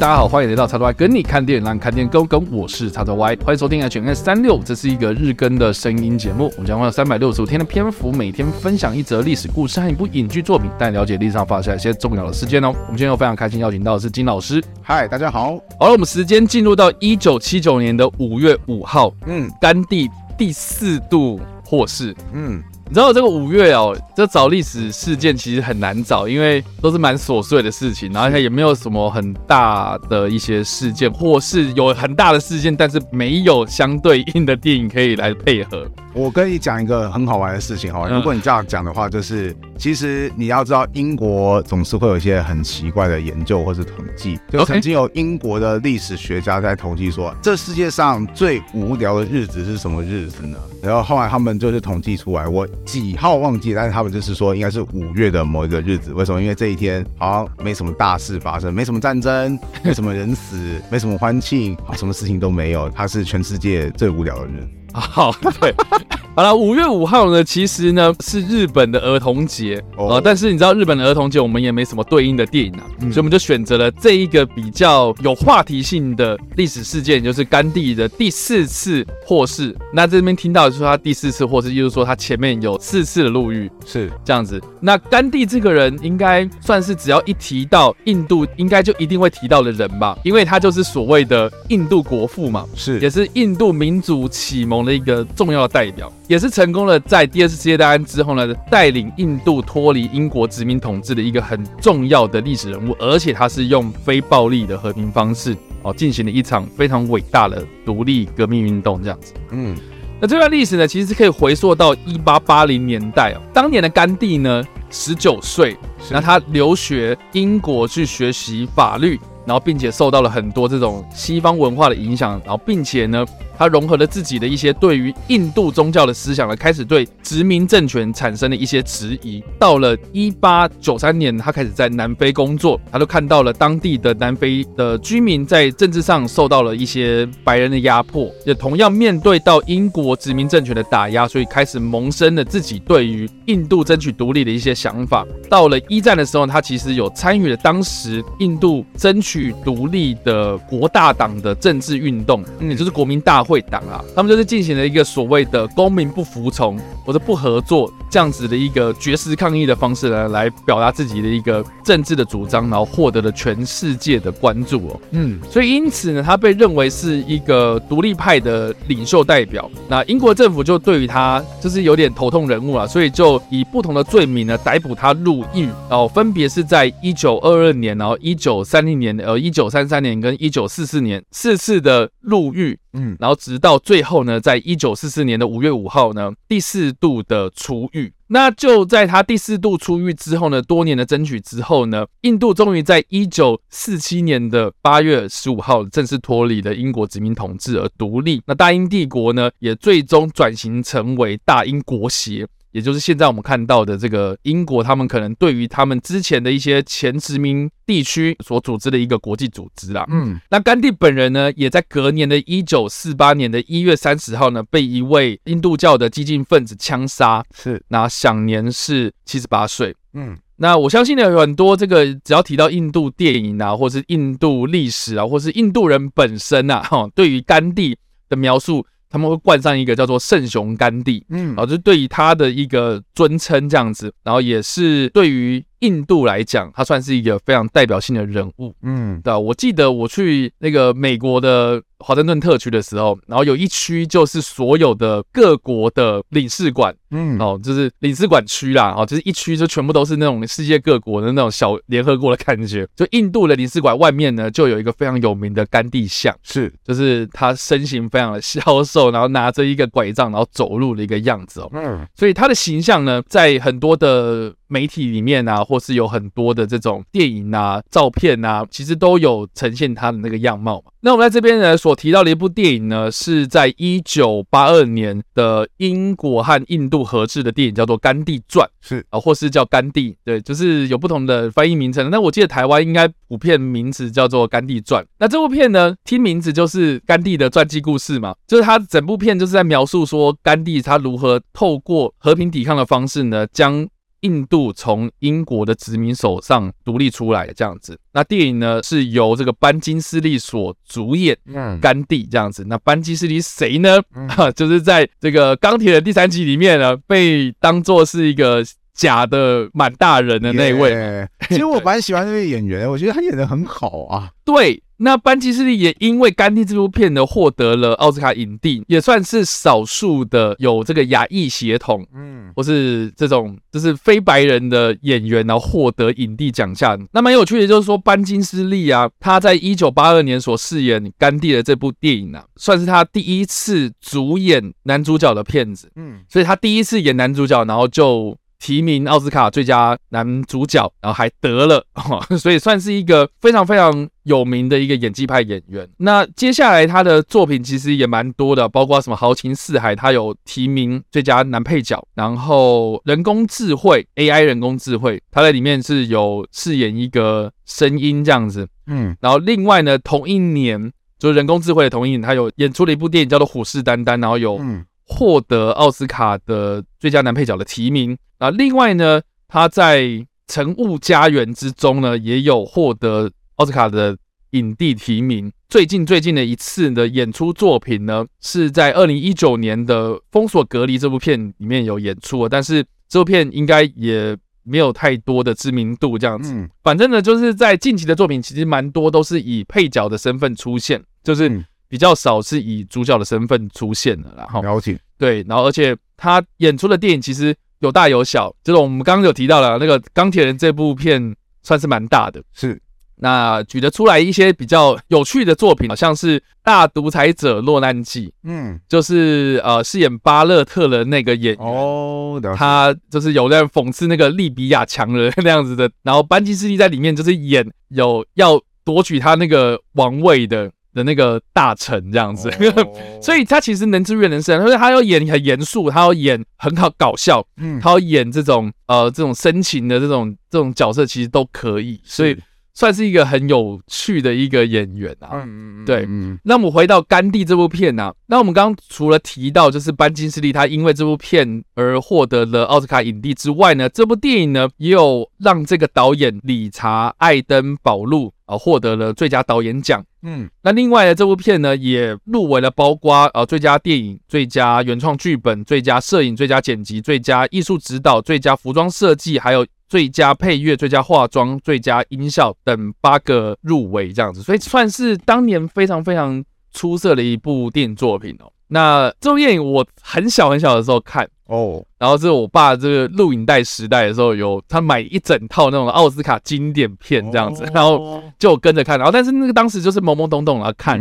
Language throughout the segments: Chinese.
大家好，欢迎来到叉叉 Y 跟你看电影，让你看电影更跟。我是叉叉 Y，欢迎收听 HNS 三六，这是一个日更的声音节目。我们将会有三百六十五天的篇幅，每天分享一则历史故事和一部影剧作品，带你了解历史上发生一些重要的事件哦。我们今天又非常开心邀请到的是金老师。嗨，大家好。好了，我们时间进入到一九七九年的五月五号，嗯，甘地第四度获释，嗯。你知道这个五月哦，这找历史事件其实很难找，因为都是蛮琐碎的事情，然后它也没有什么很大的一些事件，或是有很大的事件，但是没有相对应的电影可以来配合。我跟你讲一个很好玩的事情哈，如果你这样讲的话，就是其实你要知道，英国总是会有一些很奇怪的研究或是统计，就曾经有英国的历史学家在统计说，这世界上最无聊的日子是什么日子呢？然后后来他们就是统计出来，我几号忘记，但是他们就是说应该是五月的某一个日子。为什么？因为这一天好像没什么大事发生，没什么战争，没什么人死，没什么欢庆，好，什么事情都没有。它是全世界最无聊的日子。好，对，好了，五月五号呢，其实呢是日本的儿童节啊、呃，但是你知道日本的儿童节，我们也没什么对应的电影啊，嗯、所以我们就选择了这一个比较有话题性的历史事件，就是甘地的第四次获释。那这边听到的是说他第四次获释，就是说他前面有四次的入狱，是这样子。那甘地这个人应该算是只要一提到印度，应该就一定会提到的人吧，因为他就是所谓的印度国父嘛，是，也是印度民主启蒙的一个重要的代表，也是成功的在第二次世界大战之后呢，带领印度脱离英国殖民统治的一个很重要的历史人物，而且他是用非暴力的和平方式哦进行了一场非常伟大的独立革命运动，这样子。嗯，那这段历史呢，其实是可以回溯到一八八零年代哦，当年的甘地呢十九岁，那他留学英国去学习法律，然后并且受到了很多这种西方文化的影响，然后并且呢。他融合了自己的一些对于印度宗教的思想，呢开始对殖民政权产生了一些质疑。到了一八九三年，他开始在南非工作，他都看到了当地的南非的居民在政治上受到了一些白人的压迫，也同样面对到英国殖民政权的打压，所以开始萌生了自己对于印度争取独立的一些想法。到了一战的时候，他其实有参与了当时印度争取独立的国大党的政治运动，也就是国民大会。会党啊，他们就是进行了一个所谓的公民不服从或者不合作这样子的一个绝食抗议的方式呢，来表达自己的一个政治的主张，然后获得了全世界的关注哦。嗯，所以因此呢，他被认为是一个独立派的领袖代表。那英国政府就对于他就是有点头痛人物啊，所以就以不同的罪名呢逮捕他入狱，然后分别是在一九二二年，然后一九三零年，呃一九三三年跟一九四四年四次的入狱。嗯，然后直到最后呢，在一九四四年的五月五号呢，第四度的出狱。那就在他第四度出狱之后呢，多年的争取之后呢，印度终于在一九四七年的八月十五号正式脱离了英国殖民统治而独立。那大英帝国呢，也最终转型成为大英国协。也就是现在我们看到的这个英国，他们可能对于他们之前的一些前殖民地区所组织的一个国际组织啦。嗯，那甘地本人呢，也在隔年的一九四八年的一月三十号呢，被一位印度教的激进分子枪杀，是，那享年是七十八岁。嗯，那我相信呢，有很多这个只要提到印度电影啊，或是印度历史啊，或是印度人本身啊，哈，对于甘地的描述。他们会冠上一个叫做“圣雄甘地”，嗯，然后就对于他的一个尊称这样子，然后也是对于印度来讲，他算是一个非常代表性的人物，嗯，对，我记得我去那个美国的。华盛顿特区的时候，然后有一区就是所有的各国的领事馆，嗯，哦，就是领事馆区啦，哦，就是一区就全部都是那种世界各国的那种小联合国的感觉。就印度的领事馆外面呢，就有一个非常有名的甘地像，是，就是他身形非常的消瘦，然后拿着一个拐杖，然后走路的一个样子哦，嗯，所以他的形象呢，在很多的媒体里面啊，或是有很多的这种电影啊、照片啊，其实都有呈现他的那个样貌嘛。那我们在这边呢，所提到的一部电影呢，是在一九八二年的英国和印度合制的电影，叫做《甘地传》，是啊，或是叫《甘地》，对，就是有不同的翻译名称。那我记得台湾应该普遍名词叫做《甘地传》。那这部片呢，听名字就是甘地的传记故事嘛，就是他整部片就是在描述说甘地他如何透过和平抵抗的方式呢，将印度从英国的殖民手上独立出来的这样子。那电影呢是由这个班金斯利所主演，嗯，甘地这样子。那班金斯利谁呢？哈、嗯，就是在这个钢铁的第三集里面呢，被当做是一个假的满大人的那位。Yeah, 其实我蛮喜欢那位演员，我觉得他演的很好啊。对。那班金斯利也因为《甘地》这部片呢，获得了奥斯卡影帝，也算是少数的有这个亚裔血统，嗯，或是这种就是非白人的演员，然后获得影帝奖项。那蛮有趣的，就是说班金斯利啊，他在一九八二年所饰演甘地的这部电影啊，算是他第一次主演男主角的片子，嗯，所以他第一次演男主角，然后就。提名奥斯卡最佳男主角，然后还得了，所以算是一个非常非常有名的一个演技派演员。那接下来他的作品其实也蛮多的，包括什么《豪情四海》，他有提名最佳男配角。然后人工智慧 AI 人工智慧，他在里面是有饰演一个声音这样子。嗯，然后另外呢，同一年就是人工智慧的同一年，他有演出了一部电影叫做《虎视眈眈》，然后有获得奥斯卡的最佳男配角的提名。那另外呢，他在《晨雾家园》之中呢，也有获得奥斯卡的影帝提名。最近最近的一次的演出作品呢，是在二零一九年的《封锁隔离》这部片里面有演出，但是这部片应该也没有太多的知名度。这样子，反正呢，就是在近期的作品，其实蛮多都是以配角的身份出现，就是比较少是以主角的身份出现的。然后了解，对，然后而且他演出的电影其实。有大有小，就是我们刚刚有提到了那个钢铁人这部片算是蛮大的，是那举得出来一些比较有趣的作品，好像是《大独裁者落难记》，嗯，就是呃饰演巴勒特的那个演员哦，他就是有在讽刺那个利比亚强人那样子的，然后班基斯利在里面就是演有要夺取他那个王位的。的那个大臣这样子，oh. 所以他其实能自愈能生，所以他要演很严肃，他要演很好搞笑，嗯，他要演这种呃这种深情的这种这种角色，其实都可以，所以算是一个很有趣的一个演员啊。嗯嗯嗯对，嗯。那我们回到《甘地》这部片呢、啊，那我们刚刚除了提到就是班金斯利他因为这部片而获得了奥斯卡影帝之外呢，这部电影呢也有让这个导演理查艾登堡路啊获得了最佳导演奖。嗯，那另外呢，这部片呢也入围了，包括呃最佳电影、最佳原创剧本、最佳摄影、最佳剪辑、最佳艺术指导、最佳服装设计，还有最佳配乐、最佳化妆、最佳音效等八个入围这样子，所以算是当年非常非常出色的一部电影作品哦。那这部电影我很小很小的时候看。哦，oh. 然后是我爸这个录影带时代的时候，有他买一整套那种奥斯卡经典片这样子，oh. 然后就跟着看，然后但是那个当时就是懵懵懂懂然后看，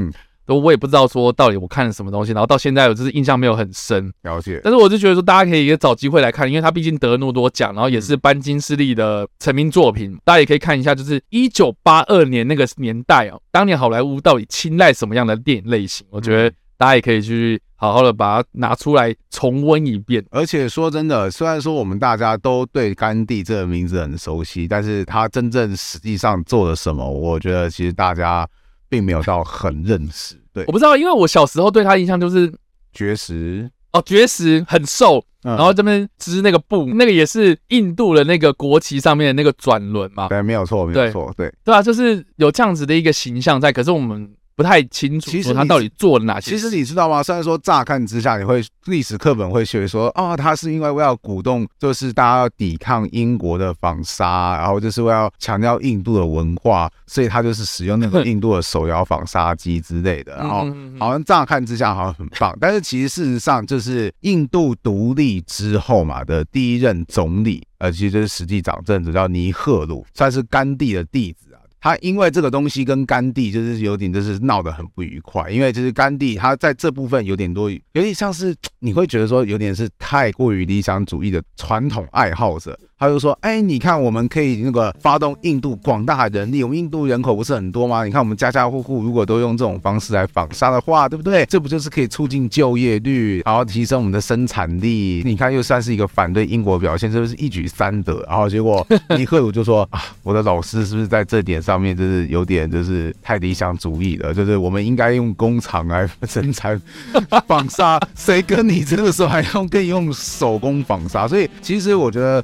我也不知道说到底我看了什么东西，然后到现在我就是印象没有很深，了解。但是我就觉得说大家可以也找机会来看，因为他毕竟得了那么多奖，然后也是班金斯利的成名作品，大家也可以看一下，就是一九八二年那个年代哦，当年好莱坞到底青睐什么样的电影类型？我觉得大家也可以去。好好的把它拿出来重温一遍，而且说真的，虽然说我们大家都对甘地这个名字很熟悉，但是他真正实际上做了什么，我觉得其实大家并没有到很认识。对，我不知道，因为我小时候对他印象就是绝食哦，绝食很瘦，嗯、然后这边织那个布，那个也是印度的那个国旗上面的那个转轮嘛。对，没有错，没有错，对，对啊，就是有这样子的一个形象在，可是我们。不太清楚，其实他到底做了哪些？其实你知道吗？虽然说乍看之下，你会历史课本会学说啊，他是因为为了鼓动，就是大家要抵抗英国的纺纱，然后就是为了强调印度的文化，所以他就是使用那个 印度的手摇纺纱机之类的。然后好像乍看之下好像很棒，但是其实事实上就是印度独立之后嘛的第一任总理，呃，其实就是实际掌政者叫尼赫鲁，算是甘地的弟子。他因为这个东西跟甘地就是有点就是闹得很不愉快，因为就是甘地他在这部分有点多，有点像是 你会觉得说有点是太过于理想主义的传统爱好者。他就说：“哎，你看，我们可以那个发动印度广大人力，我们印度人口不是很多吗？你看，我们家家户户如果都用这种方式来访杀的话，对不对？这不就是可以促进就业率，然后提升我们的生产力？你看，又算是一个反对英国表现，是不是一举三得？然后结果尼赫鲁就说：啊，我的老师是不是在这点上面就是有点就是太理想主义了？就是我们应该用工厂来生产 纺纱，谁跟你这个时候还用跟你用手工纺纱？所以其实我觉得。”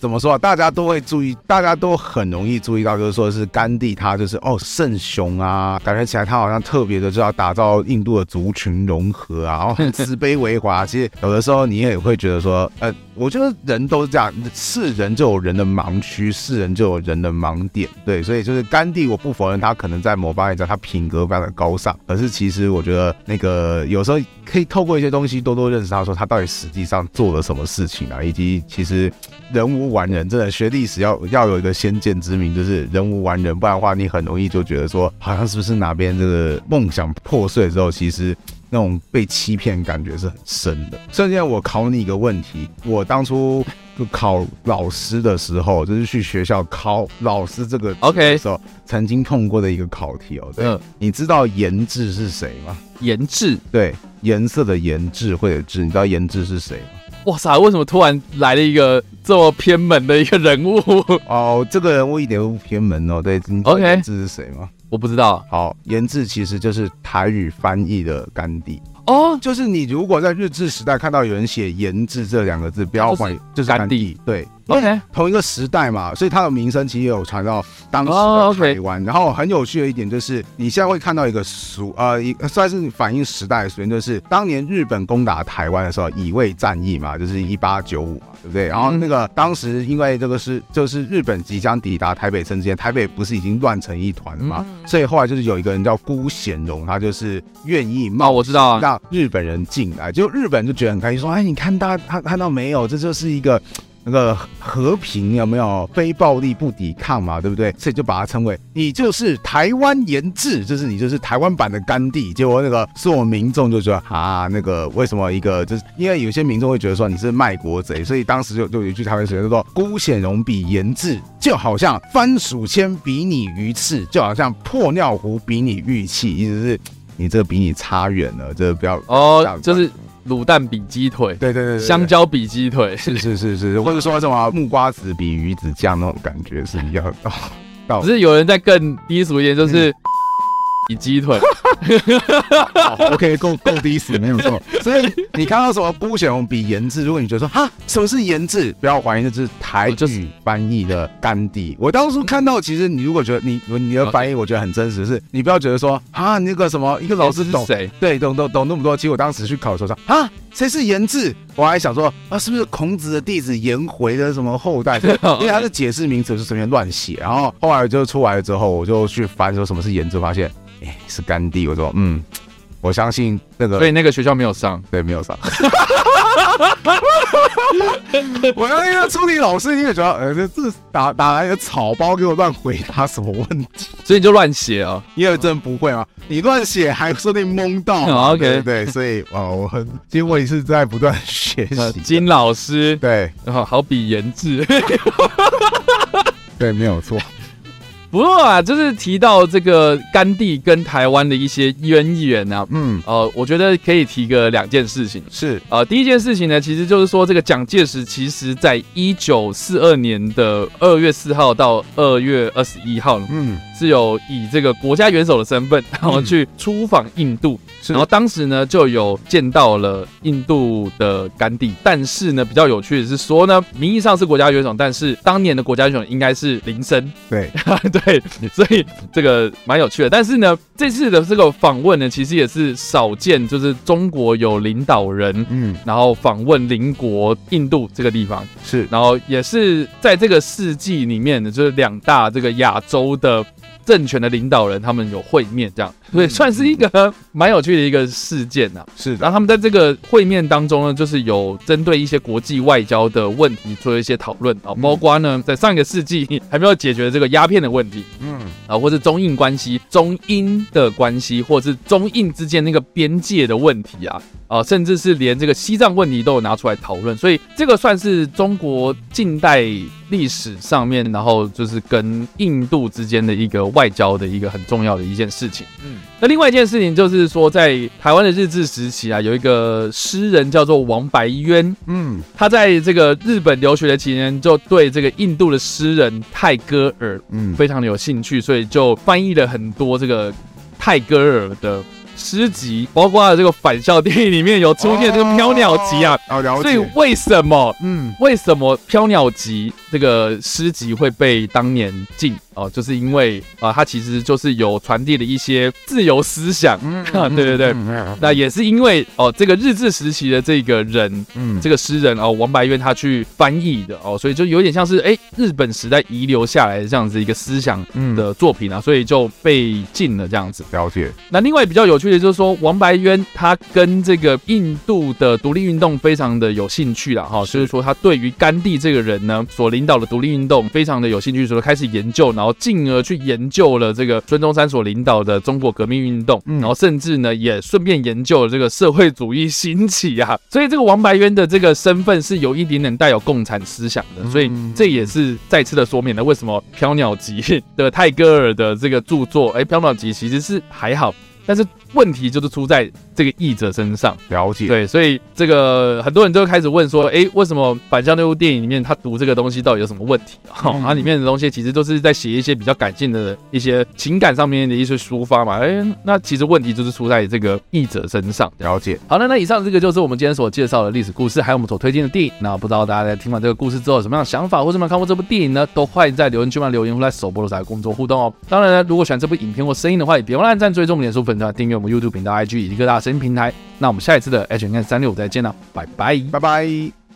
怎么说啊？大家都会注意，大家都很容易注意到，就是说是甘地他就是哦圣雄啊，感觉起来他好像特别的就要打造印度的族群融合啊，然后很慈悲为怀。其实有的时候你也会觉得说，呃，我觉得人都是这样，是人就有人的盲区，是人就有人的盲点，对，所以就是甘地，我不否认他可能在某方面讲他品格非常的高尚，可是其实我觉得那个有时候可以透过一些东西多多认识他，说他到底实际上做了什么事情啊，以及其实人无完人，真的学历史要要有一个先见之明，就是人无完人，不然的话你很容易就觉得说，好像是不是哪边这个梦想破碎之后，其实。那种被欺骗感觉是很深的。现在我考你一个问题，我当初就考老师的时候，就是去学校考老师这个 OK 的时候，曾经碰过的一个考题哦。对，嗯、你知道颜志是谁吗？颜志，对，颜色的颜，智慧的智，你知道颜志是谁吗？哇塞，为什么突然来了一个这么偏门的一个人物？哦，这个人物一点都不偏门哦。对，OK，这是谁吗？我不知道。好，颜志其实就是台语翻译的甘地哦，就是你如果在日治时代看到有人写颜志这两个字，不要怀疑，就是甘地，对。OK，同一个时代嘛，所以他的名声其实也有传到当时的台湾。Oh. 然后很有趣的一点就是，你现在会看到一个俗呃，一算是反映时代的俗语，就是当年日本攻打台湾的时候，乙未战役嘛，就是一八九五嘛，对不对？然后那个当时因为这个是就是日本即将抵达台北城之前，台北不是已经乱成一团了嘛，所以后来就是有一个人叫辜显荣，他就是愿意冒，我知道啊，让日本人进来，就日本就觉得很开心，说哎，你看大家他看到没有，这就是一个。那个和平有没有非暴力不抵抗嘛？对不对？所以就把它称为你就是台湾研制，就是你就是台湾版的甘地。结果那个所有民众就觉得啊，那个为什么一个就是因为有些民众会觉得说你是卖国贼，所以当时就就有一句台湾俗语叫做“辜显荣比研制”，就好像番薯签比你鱼翅，就好像破尿壶比你玉器，意思是你这个比你差远了，这个不要哦，就是。卤蛋比鸡腿，对对对，香蕉比鸡腿，是是是是，或者说什么木瓜子比鱼子酱那种感觉是一样的。只是有人在更低俗一点，就是。比鸡腿，OK，够够低俗，没有错。所以你看到什么不显荣比颜志，如果你觉得说哈，什么是颜志，不要怀疑，这是台语翻译的甘地。我当初看到，其实你如果觉得你你的翻译，我觉得很真实，是你不要觉得说啊，那个什么一个老师懂谁？对，懂懂懂那么多。其实我当时去考的时候说啊，谁是颜志？我还想说啊，是不是孔子的弟子颜回的什么后代？因为他的解释名词是随便乱写。然后后来就出来了之后，我就去翻说什么是颜志，发现。哎，是甘地，我说，嗯，我相信那个，所以那个学校没有上，对，没有上。我要那个出题老师，你也觉得，呃，这这打打来一个草包给我乱回答什么问题？所以你就乱写啊？因为真不会嘛？你乱写还说不定蒙到。Oh, OK，对，对，所以哦，我很，因为我也是在不断学习。金老师，对，然后好比颜志，对，没有错。不过啊，就是提到这个甘地跟台湾的一些渊源啊，嗯，呃，我觉得可以提个两件事情，是，呃，第一件事情呢，其实就是说这个蒋介石其实在一九四二年的二月四号到二月二十一号，嗯。是有以这个国家元首的身份，然后去出访印度，嗯、然后当时呢就有见到了印度的甘地，但是呢比较有趣的是说呢，名义上是国家元首，但是当年的国家元首应该是林森，对。对，所以这个蛮有趣的。但是呢，这次的这个访问呢，其实也是少见，就是中国有领导人，嗯，然后访问邻国印度这个地方，是，然后也是在这个世纪里面的，就是两大这个亚洲的。政权的领导人，他们有会面，这样。对，算是一个蛮有趣的一个事件呐。是，然后他们在这个会面当中呢，就是有针对一些国际外交的问题做一些讨论啊，包括呢，在上一个世纪还没有解决这个鸦片的问题，嗯，啊，或是中印关系、中英的关系，或是中印之间那个边界的问题啊。啊，甚至是连这个西藏问题都有拿出来讨论，所以这个算是中国近代历史上面，然后就是跟印度之间的一个外交的一个很重要的一件事情。嗯，那另外一件事情就是说，在台湾的日治时期啊，有一个诗人叫做王白渊，嗯，他在这个日本留学的期间，就对这个印度的诗人泰戈尔，嗯，非常的有兴趣，所以就翻译了很多这个泰戈尔的。诗集，包括这个返校电影里面有出现这个飘鸟集啊。哦，了解。所以为什么？嗯，为什么飘鸟集这个诗集会被当年禁？哦，就是因为啊，他其实就是有传递了一些自由思想。嗯，对对对。那也是因为哦，这个日治时期的这个人，嗯，这个诗人哦，王白渊他去翻译的哦，所以就有点像是哎，日本时代遗留下来的这样子一个思想的作品啊，所以就被禁了这样子。了解。那另外比较有趣的就是说，王白渊他跟这个印度的独立运动非常的有兴趣了哈，所以说他对于甘地这个人呢所领导的独立运动非常的有兴趣，所以开始研究，然后。进而去研究了这个孙中山所领导的中国革命运动，然后甚至呢也顺便研究了这个社会主义兴起啊，所以这个王白渊的这个身份是有一点点带有共产思想的，所以这也是再次的说明了为什么《飘鸟集》的泰戈尔的这个著作，哎，《飘鸟集》其实是还好，但是问题就是出在。这个译者身上了解，对，所以这个很多人都开始问说，哎，为什么《反向那部电影里面他读这个东西到底有什么问题？哈、嗯，它里面的东西其实都是在写一些比较感性的一些情感上面的一些抒发嘛，哎，那其实问题就是出在这个译者身上。了解。好了，那以上这个就是我们今天所介绍的历史故事，还有我们所推荐的电影。那不知道大家在听完这个故事之后有什么样的想法，或者有没有看过这部电影呢？都欢迎在留言区里留言，或在首播的时候工作互动哦。当然呢，如果喜欢这部影片或声音的话，也别忘了按赞、追踪我们脸书粉那、订阅我们 YouTube 频道、IG 以及各大声音平台。那我们下一次的 HNK 三六五再见了，拜拜，拜拜。